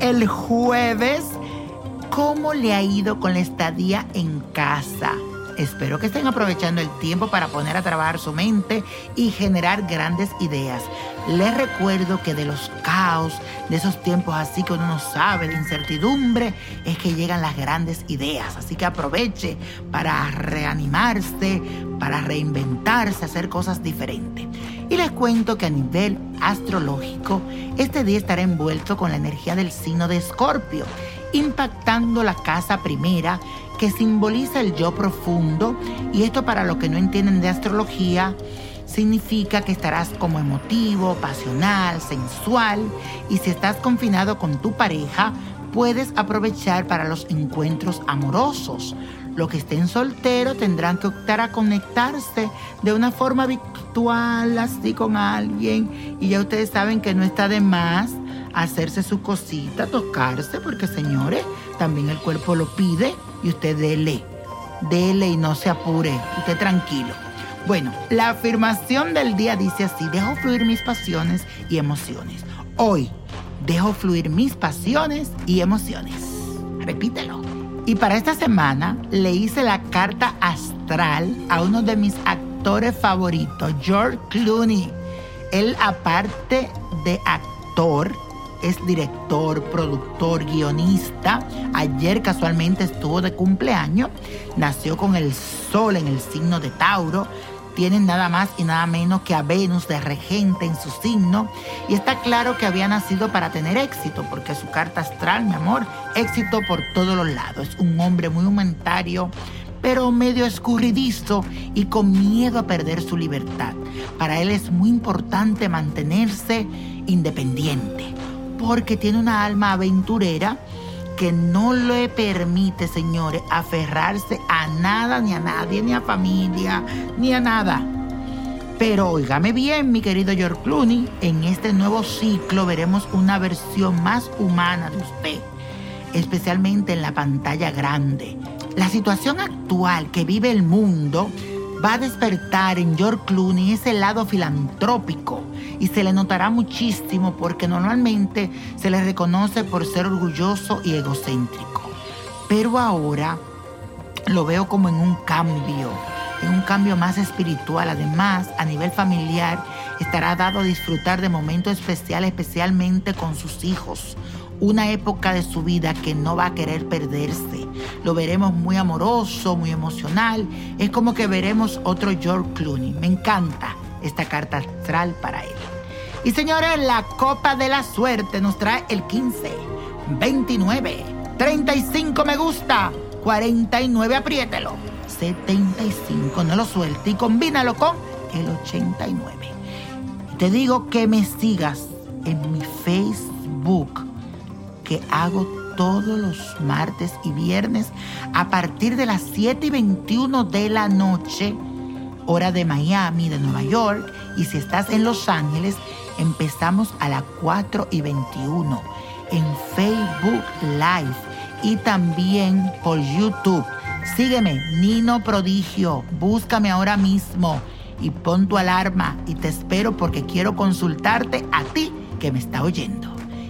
El jueves. ¿Cómo le ha ido con la estadía en casa? Espero que estén aprovechando el tiempo para poner a trabajar su mente y generar grandes ideas. Les recuerdo que de los caos, de esos tiempos así que uno no sabe, de incertidumbre, es que llegan las grandes ideas. Así que aproveche para reanimarse, para reinventarse, hacer cosas diferentes. Y les cuento que a nivel astrológico, este día estará envuelto con la energía del signo de Escorpio, impactando la casa primera que simboliza el yo profundo. Y esto para los que no entienden de astrología, significa que estarás como emotivo, pasional, sensual. Y si estás confinado con tu pareja, puedes aprovechar para los encuentros amorosos. Los que estén solteros tendrán que optar a conectarse de una forma virtual, así con alguien. Y ya ustedes saben que no está de más hacerse su cosita, tocarse, porque señores, también el cuerpo lo pide y usted dele, dele y no se apure, usted tranquilo. Bueno, la afirmación del día dice así, dejo fluir mis pasiones y emociones. Hoy, dejo fluir mis pasiones y emociones. Repítelo. Y para esta semana le hice la carta astral a uno de mis actores favoritos, George Clooney. Él aparte de actor, es director, productor, guionista. Ayer casualmente estuvo de cumpleaños. Nació con el sol en el signo de Tauro. Tienen nada más y nada menos que a Venus de regente en su signo. Y está claro que había nacido para tener éxito, porque su carta astral, mi amor, éxito por todos los lados. Es un hombre muy humanitario, pero medio escurridizo y con miedo a perder su libertad. Para él es muy importante mantenerse independiente, porque tiene una alma aventurera que no le permite, señores, aferrarse a nada, ni a nadie, ni a familia, ni a nada. Pero óigame bien, mi querido George Clooney, en este nuevo ciclo veremos una versión más humana de usted, especialmente en la pantalla grande. La situación actual que vive el mundo va a despertar en George Clooney ese lado filantrópico y se le notará muchísimo porque normalmente se le reconoce por ser orgulloso y egocéntrico. Pero ahora lo veo como en un cambio, en un cambio más espiritual. Además, a nivel familiar, estará dado a disfrutar de momentos especiales, especialmente con sus hijos. Una época de su vida que no va a querer perderse. Lo veremos muy amoroso, muy emocional. Es como que veremos otro George Clooney. Me encanta esta carta astral para él. Y señores, la copa de la suerte nos trae el 15, 29, 35 me gusta, 49 apriételo, 75 no lo suelte y combínalo con el 89. te digo que me sigas en mi Facebook, que hago todos los martes y viernes a partir de las 7 y 21 de la noche, hora de Miami, de Nueva York, y si estás en Los Ángeles, Empezamos a las 4 y 21 en Facebook Live y también por YouTube. Sígueme, Nino Prodigio. Búscame ahora mismo y pon tu alarma y te espero porque quiero consultarte a ti que me está oyendo.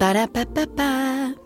Ba-da-ba-ba-ba.